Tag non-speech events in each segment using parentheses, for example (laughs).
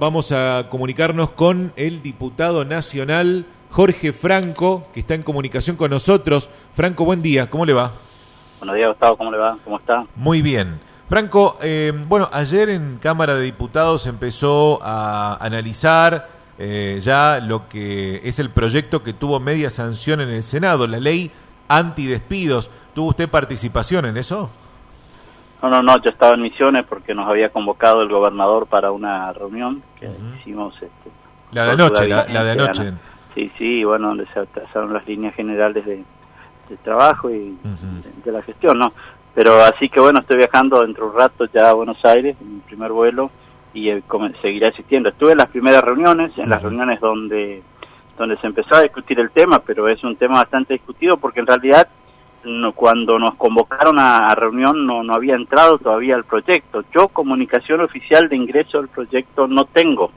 Vamos a comunicarnos con el diputado nacional Jorge Franco, que está en comunicación con nosotros. Franco, buen día, ¿cómo le va? Buenos días, Gustavo, ¿cómo le va? ¿Cómo está? Muy bien. Franco, eh, bueno, ayer en Cámara de Diputados empezó a analizar eh, ya lo que es el proyecto que tuvo media sanción en el Senado, la ley antidespidos. ¿Tuvo usted participación en eso? No, no, no, yo estaba en Misiones porque nos había convocado el gobernador para una reunión que hicimos. Este, la de anoche, la, de anoche. Sí, sí, bueno, donde se trazaron las líneas generales de, trabajo y de, la gestión, ¿no? Pero así que bueno, estoy viajando dentro de un rato ya a Buenos Aires, en mi primer vuelo, y eh, seguiré asistiendo. Estuve en las primeras reuniones, en las reuniones donde, donde se empezó a discutir el tema, pero es un tema bastante discutido porque en realidad cuando nos convocaron a, reunión no, no había entrado todavía el proyecto. Yo comunicación oficial de ingreso al proyecto no tengo.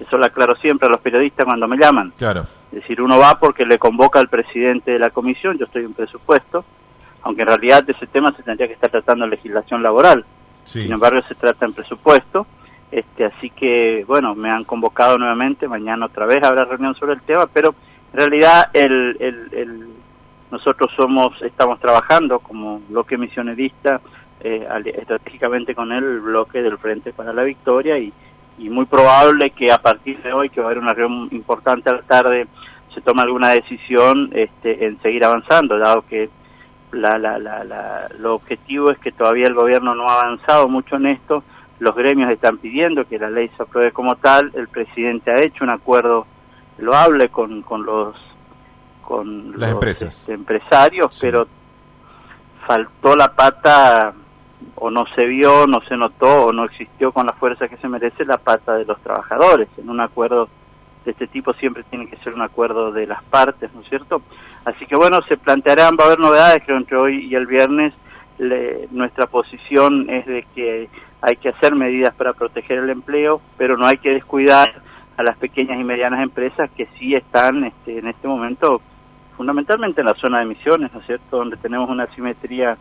Eso lo aclaro siempre a los periodistas cuando me llaman. Claro. Es decir, uno va porque le convoca al presidente de la comisión, yo estoy en presupuesto, aunque en realidad de ese tema se tendría que estar tratando en legislación laboral. Sin embargo, se trata en presupuesto. Este, así que, bueno, me han convocado nuevamente, mañana otra vez habrá reunión sobre el tema, pero en realidad el, el nosotros somos, estamos trabajando como bloque misionerista eh, estratégicamente con el bloque del Frente para la Victoria y, y muy probable que a partir de hoy, que va a haber una reunión importante a la tarde, se tome alguna decisión este, en seguir avanzando, dado que la, la, la, la, lo objetivo es que todavía el gobierno no ha avanzado mucho en esto, los gremios están pidiendo que la ley se apruebe como tal, el presidente ha hecho un acuerdo loable con, con los con las empresas. Este, empresarios, pero faltó la pata o no se vio, no se notó o no existió con la fuerza que se merece la pata de los trabajadores. En un acuerdo de este tipo siempre tiene que ser un acuerdo de las partes, ¿no es cierto? Así que bueno, se plantearán, va a haber novedades, creo, entre hoy y el viernes. nuestra posición es de que hay que hacer medidas para proteger el empleo, pero no hay que descuidar a las pequeñas y medianas empresas que sí están este, en este momento fundamentalmente en la zona de emisiones, ¿no es cierto?, donde tenemos una asimetría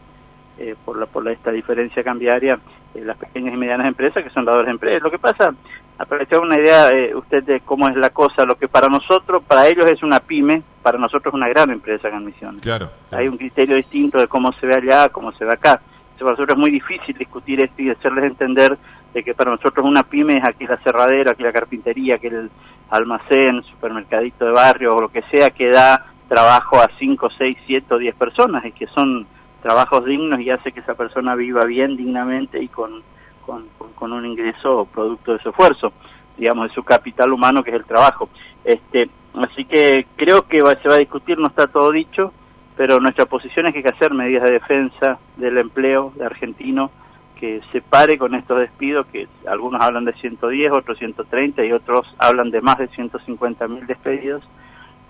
eh, por la por esta diferencia cambiaria, eh, las pequeñas y medianas empresas que son las dos empresas. Lo que pasa, aprovechar una idea eh, usted de cómo es la cosa, lo que para nosotros, para ellos es una pyme, para nosotros es una gran empresa en Misiones. Claro, Hay un criterio distinto de cómo se ve allá, cómo se ve acá. para nosotros es muy difícil discutir esto y hacerles entender de que para nosotros una pyme es aquí la cerradera, aquí la carpintería, aquí el almacén, supermercadito de barrio o lo que sea que da trabajo a 5, 6, 7 o 10 personas y que son trabajos dignos y hace que esa persona viva bien, dignamente y con, con, un ingreso producto de su esfuerzo, digamos, de su capital humano que es el trabajo. Este, así que creo que se va a discutir, no está todo dicho, pero nuestra posición es que hay que hacer medidas de defensa del empleo de argentino que se pare con estos despidos, que algunos hablan de 110, otros 130 y otros hablan de más de 150 mil despedidos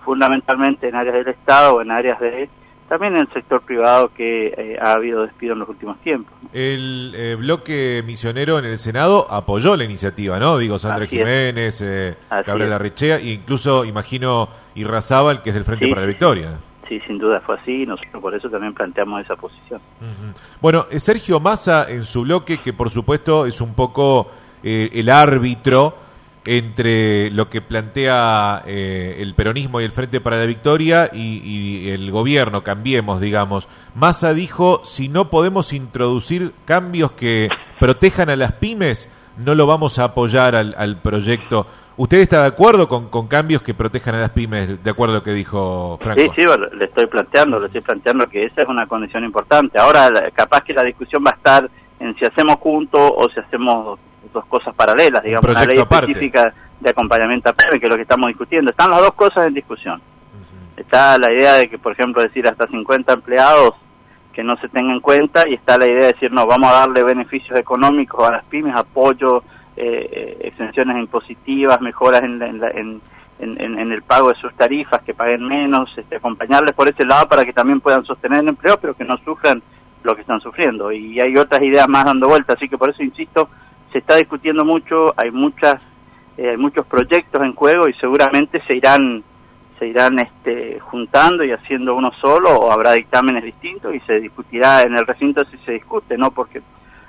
fundamentalmente en áreas del Estado o en áreas de también en el sector privado que eh, ha habido despido en los últimos tiempos. El eh, bloque misionero en el Senado apoyó la iniciativa, ¿no? Digo, Sandra Jiménez, eh, Gabriela Richea, e incluso, imagino, Irrazábal, que es del Frente para la Victoria. Sí, sin duda fue así, nosotros por eso también planteamos esa posición. Bueno, Sergio Massa en su bloque, que por supuesto es un poco el árbitro, entre lo que plantea eh, el peronismo y el Frente para la Victoria y, el gobierno, cambiemos, digamos. Massa dijo, si no podemos introducir cambios que protejan a las pymes, no lo vamos a apoyar al, proyecto. ¿Usted está de acuerdo con, cambios que protejan a las pymes, de acuerdo a lo que dijo Franco? Sí, sí, le estoy planteando, le estoy planteando que esa es una condición importante. Ahora, capaz que la discusión va a estar en si hacemos juntos o si hacemos dos cosas paralelas, digamos, una ley específica de acompañamiento a PYME, que es lo que estamos discutiendo. Están las dos cosas en discusión. Está la idea de que, por ejemplo, decir hasta 50 empleados que no se tengan en cuenta y está la idea de decir, no, vamos a darle beneficios económicos a las pymes, apoyo, eh, eh exenciones impositivas, mejoras en, en, en, el pago de sus tarifas, que paguen menos, este, acompañarles por ese lado para que también puedan sostener el empleo, pero que no sufran lo que están sufriendo. Y hay otras ideas más dando vuelta, así que por eso insisto, se está discutiendo mucho, hay muchas eh, hay muchos proyectos en juego y seguramente se irán se irán este, juntando y haciendo uno solo o habrá dictámenes distintos y se discutirá en el recinto si se discute, ¿no? Porque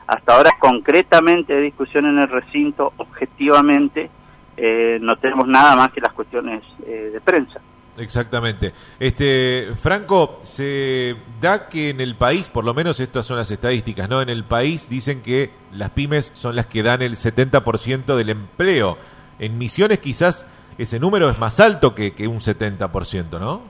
hasta ahora concretamente hay discusión en el recinto objetivamente eh, no tenemos nada más que las cuestiones eh, de prensa. Exactamente. Este, Franco, se da que en el país, por lo menos estas son las estadísticas, ¿no? En el país dicen que las pymes son las que dan el 70% del empleo. En Misiones quizás ese número es más alto que, que un 70%, ¿no?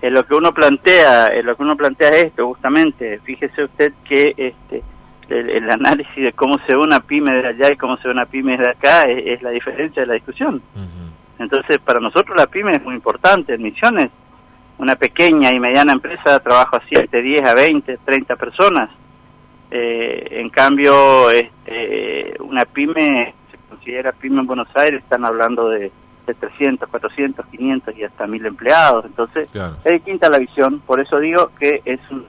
En lo que uno plantea, en lo que uno plantea es esto, justamente. Fíjese usted que este el, análisis de cómo se ve una pyme de allá y cómo se ve una pyme de acá es, la diferencia de la discusión. Entonces, para nosotros la pyme es muy importante. En Misiones, una pequeña y mediana empresa trabaja a 7, 10, a 20, 30 personas. Eh, en cambio, este, una pyme, se considera pyme en Buenos Aires, están hablando de, de 300, 400, 500 y hasta 1000 empleados. Entonces, es distinta la visión. Por eso digo que es un,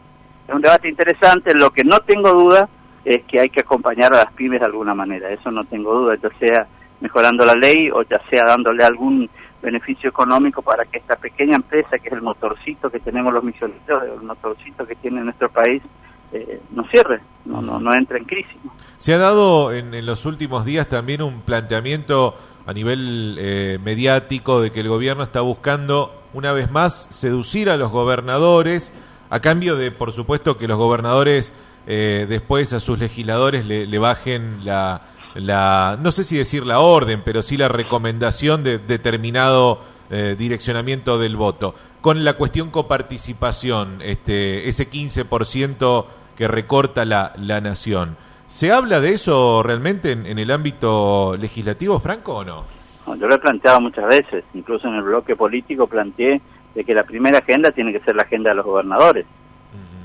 es un debate interesante. Lo que no tengo duda es que hay que acompañar a las pymes de alguna manera. Eso no tengo duda. Ya sea mejorando la ley o ya sea dándole algún beneficio económico para que esta pequeña empresa, que es el motorcito que tenemos los misioneros, el motorcito que tiene nuestro país, eh, no cierre, no, no, no entre en crisis. Se ha dado en, los últimos días también un planteamiento a nivel eh, mediático de que el gobierno está buscando una vez más seducir a los gobernadores a cambio de, por supuesto, que los gobernadores eh, después a sus legisladores le bajen la, la, no sé si decir la orden, pero sí la recomendación de determinado eh, direccionamiento del voto. Con la cuestión coparticipación, este, ese 15% que recorta la, la nación. ¿Se habla de eso realmente en, el ámbito legislativo, Franco, o no? Yo lo he planteado muchas veces, incluso en el bloque político planteé de que la primera agenda tiene que ser la agenda de los gobernadores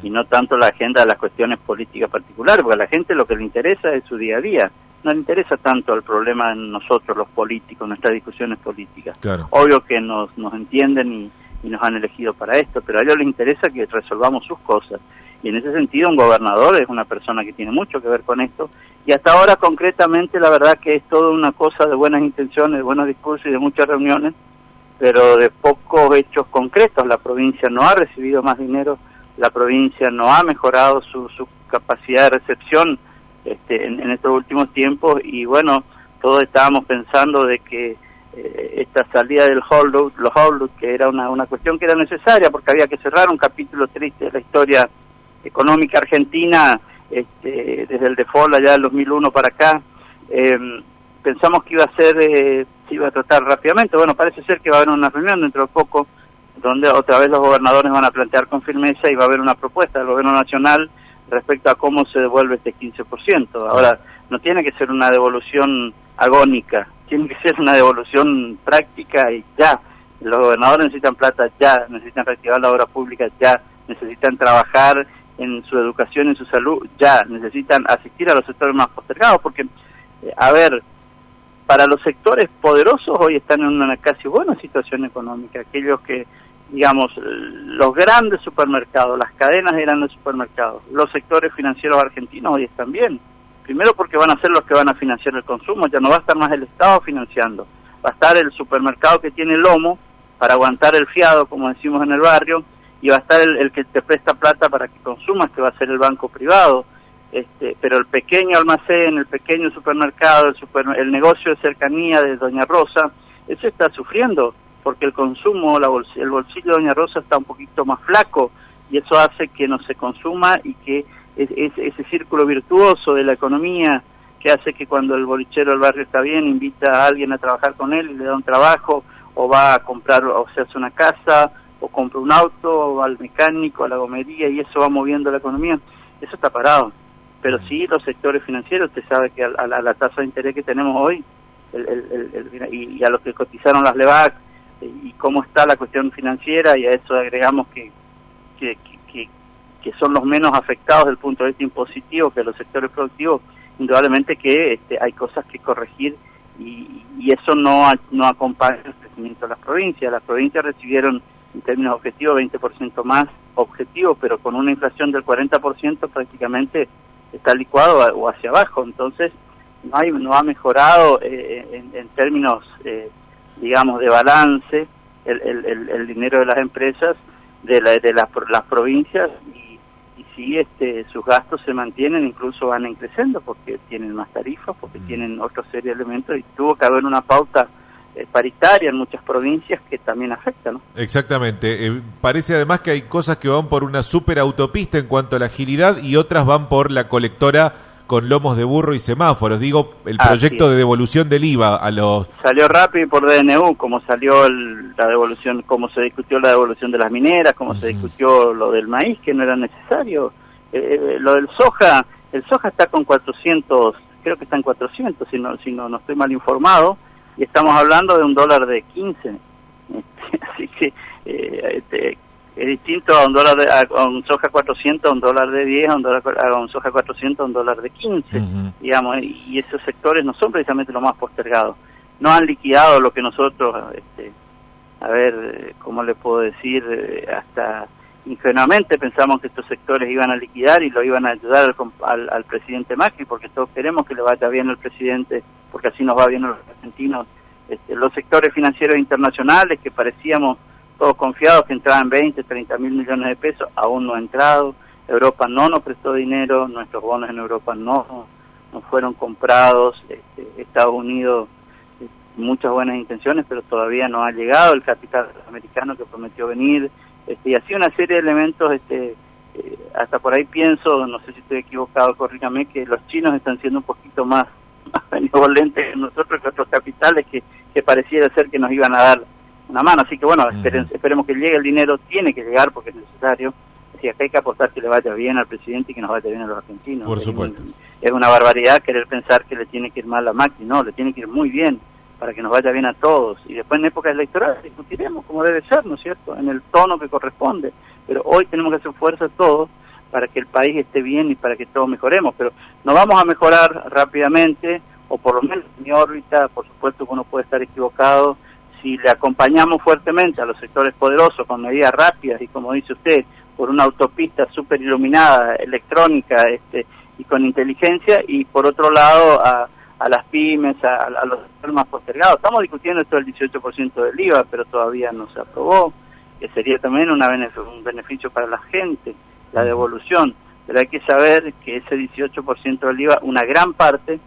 y no tanto la agenda de las cuestiones políticas particulares, porque a la gente lo que le interesa es su día a día no le interesa tanto el problema en nosotros, los políticos, nuestras discusiones políticas. Obvio que nos, nos entienden y, nos han elegido para esto, pero a ellos les interesa que resolvamos sus cosas. Y en ese sentido un gobernador es una persona que tiene mucho que ver con esto. Y hasta ahora concretamente la verdad que es toda una cosa de buenas intenciones, de buenos discursos y de muchas reuniones, pero de pocos hechos concretos. La provincia no ha recibido más dinero, la provincia no ha mejorado su, su capacidad de recepción este, en, estos últimos tiempos y bueno, todos estábamos pensando de que eh, esta salida del holdout, los holdout, que era una, una cuestión que era necesaria porque había que cerrar un capítulo triste de la historia económica argentina este, desde el default allá del 2001 para acá. Em, pensamos que iba a ser, eh, se iba a tratar rápidamente. Bueno, parece ser que va a haber una reunión dentro de poco donde otra vez los gobernadores van a plantear con firmeza y va a haber una propuesta del gobierno nacional respecto a cómo se devuelve este 15%. Ahora, no tiene que ser una devolución agónica, tiene que ser una devolución práctica y ya. Los gobernadores necesitan plata ya, necesitan reactivar la obra pública ya, necesitan trabajar en su educación, en su salud ya, necesitan asistir a los sectores más postergados, porque, eh, a ver, para los sectores poderosos hoy están en una casi buena situación económica, aquellos que digamos, los grandes supermercados, las cadenas de grandes supermercados, los sectores financieros argentinos hoy están bien. Primero porque van a ser los que van a financiar el consumo, ya no va a estar más el Estado financiando, va a estar el supermercado que tiene lomo para aguantar el fiado, como decimos en el barrio, y va a estar el, que te presta plata para que consumas, que va a ser el banco privado. Este, pero el pequeño almacén, el pequeño supermercado, el, el negocio de cercanía de Doña Rosa, ese está sufriendo porque el consumo, el bolsillo de Doña Rosa está un poquito más flaco y eso hace que no se consuma y que es, ese círculo virtuoso de la economía que hace que cuando el bolichero del barrio está bien invita a alguien a trabajar con él y le da un trabajo o va a comprar o se hace una casa o compra un auto o va al mecánico, a la gomería y eso va moviendo la economía, eso está parado. Pero sí los sectores financieros, usted sabe que a, la, tasa de interés que tenemos hoy y, a los que cotizaron las LEVAC y cómo está la cuestión financiera y a eso agregamos que, que, que, son los menos afectados desde el punto de vista impositivo que los sectores productivos, indudablemente que este, hay cosas que corregir y, y eso no, no acompaña el crecimiento de las provincias. Las provincias recibieron en términos objetivos 20% más objetivos, pero con una inflación del 40% prácticamente está licuado o hacia abajo. Entonces, no, hay, no ha mejorado eh, en, en, términos eh, digamos, de balance el, el, el, dinero de las empresas de, la, de las, las provincias y, y si este, sus gastos se mantienen, incluso van creciendo porque tienen más tarifas, porque mm. tienen otra serie de elementos y tuvo que haber una pauta paritaria en muchas provincias que también afecta, ¿no? Exactamente. Eh, parece además que hay cosas que van por una superautopista en cuanto a la agilidad y otras van por la colectora con lomos de burro y semáforos. Digo, el proyecto de devolución del IVA a los... Salió rápido por DNU, como salió la devolución, como se discutió la devolución de las mineras, como se discutió lo del maíz, que no era necesario. Eh, eh, lo del soja, el soja está con 400, creo que está en 400, si no, si no, no estoy mal informado, y estamos hablando de un dólar de 15. (laughs) Así que eh, este, es distinto a un dólar de, a, un soja 400 a un dólar de 10, a un, dólar, a un soja 400 a un dólar de 15, digamos, y esos sectores no son precisamente los más postergados. No han liquidado lo que nosotros, este, a ver, ¿cómo le puedo decir? Eh, hasta ingenuamente pensamos que estos sectores iban a liquidar y lo iban a ayudar al, al, presidente Macri, porque todos queremos que le vaya bien al presidente, porque así nos va bien a los argentinos. Este, los sectores financieros internacionales que parecíamos todos confiados que entraban 20, 30 mil millones de pesos, aún no ha entrado. Europa no nos prestó dinero, nuestros bonos en Europa no, no fueron comprados. Este, Estados Unidos, eh, muchas buenas intenciones, pero todavía no ha llegado el capital americano que prometió venir. Este, y así una serie de elementos, este, eh, hasta por ahí pienso, no sé si estoy equivocado, corrígame, que los chinos están siendo un poquito más, (laughs) más benevolentes que nosotros, que otros capitales que, que pareciera ser que nos iban a dar una mano. Así que bueno, esperemos que llegue el dinero, tiene que llegar porque es necesario. Así que hay que apostar que le vaya bien al presidente y que nos vaya bien a los argentinos. Por supuesto. Es, una barbaridad querer pensar que le tiene que ir mal a Macri, no, le tiene que ir muy bien para que nos vaya bien a todos. Y después en época electoral discutiremos como debe ser, ¿no es cierto?, en el tono que corresponde. Pero hoy tenemos que hacer fuerza todos para que el país esté bien y para que todos mejoremos. Pero no vamos a mejorar rápidamente, o por lo menos en mi órbita, por supuesto que uno puede estar equivocado, si le acompañamos fuertemente a los sectores poderosos con medidas rápidas y como dice usted, por una autopista súper iluminada, electrónica este, y con inteligencia, y por otro lado a, a las pymes, a, los sectores más postergados. Estamos discutiendo esto del 18% del IVA, pero todavía no se aprobó, que sería también una un beneficio para la gente, la devolución. Pero hay que saber que ese 18% del IVA, una gran parte,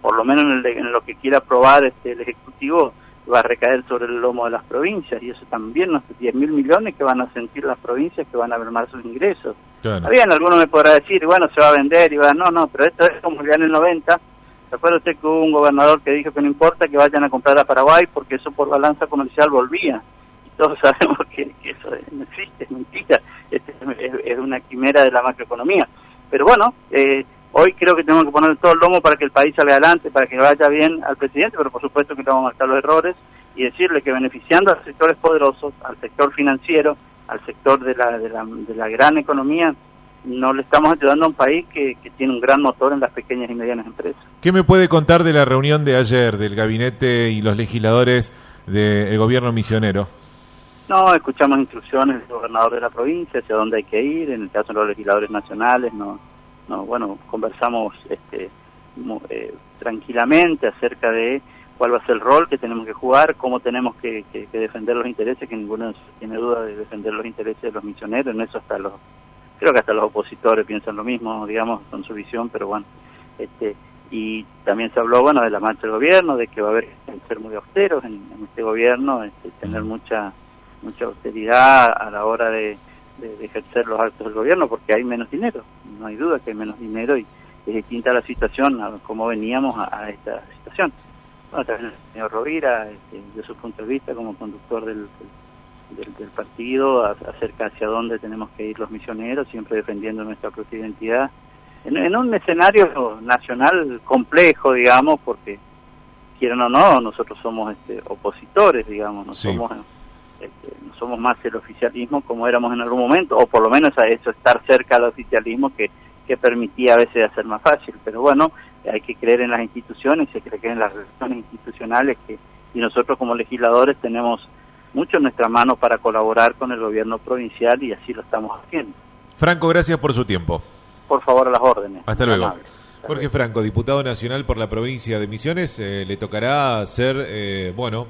por lo menos en, en lo que quiera aprobar este, el Ejecutivo, va a recaer sobre el lomo de las provincias y eso también, no 10 mil millones que van a sentir las provincias que van a ver más sus ingresos. Claro. Bien, alguno me podrá decir, bueno, se va a vender y va, no, no, pero esto es como ya en el 90. ¿Se acuerda usted que hubo un gobernador que dijo que no importa que vayan a comprar a Paraguay porque eso por balanza comercial volvía? Y todos (laughs) sabemos que, eso no existe, es mentira, es, es, una quimera de la macroeconomía. Pero bueno, eh, Hoy creo que tenemos que poner todo el lomo para que el país salga adelante, para que vaya bien al presidente, pero por supuesto que vamos a marcar los errores y decirle que beneficiando a los sectores poderosos, al sector financiero, al sector de la, de la, de la gran economía, no le estamos ayudando a un país que, que, tiene un gran motor en las pequeñas y medianas empresas. ¿Qué me puede contar de la reunión de ayer del gabinete y los legisladores del gobierno misionero? No, escuchamos instrucciones del gobernador de la provincia hacia dónde hay que ir, en el caso de los legisladores nacionales, no no, bueno, conversamos este, eh, tranquilamente acerca de cuál va a ser el rol que tenemos que jugar, cómo tenemos que, defender los intereses, que ninguno tiene duda de defender los intereses de los misioneros, en eso hasta los, creo que hasta los opositores piensan lo mismo, digamos, con su visión, pero bueno, este, y también se habló, bueno, de la marcha del gobierno, de que va a haber que ser muy austeros en, este gobierno, este, tener mucha mucha austeridad a la hora de de, ejercer los actos del gobierno porque hay menos dinero, no hay duda que hay menos dinero y es distinta la situación a cómo veníamos a, esta situación. Bueno, también el señor Rovira, este, de su punto de vista como conductor del, del, partido, acerca hacia dónde tenemos que ir los misioneros, siempre defendiendo nuestra propia identidad, en, un escenario nacional complejo, digamos, porque quieran o no, nosotros somos este, opositores, digamos, no somos este, no somos más el oficialismo como éramos en algún momento, o por lo menos a eso, estar cerca al oficialismo que, que permitía a veces hacer más fácil. Pero bueno, hay que creer en las instituciones, hay que creer en las relaciones institucionales que, y nosotros como legisladores tenemos mucho en nuestra mano para colaborar con el gobierno provincial y así lo estamos haciendo. Franco, gracias por su tiempo. Por favor, a las órdenes. Hasta luego. Jorge Franco, diputado nacional por la provincia de Misiones, eh, le tocará ser, eh, bueno,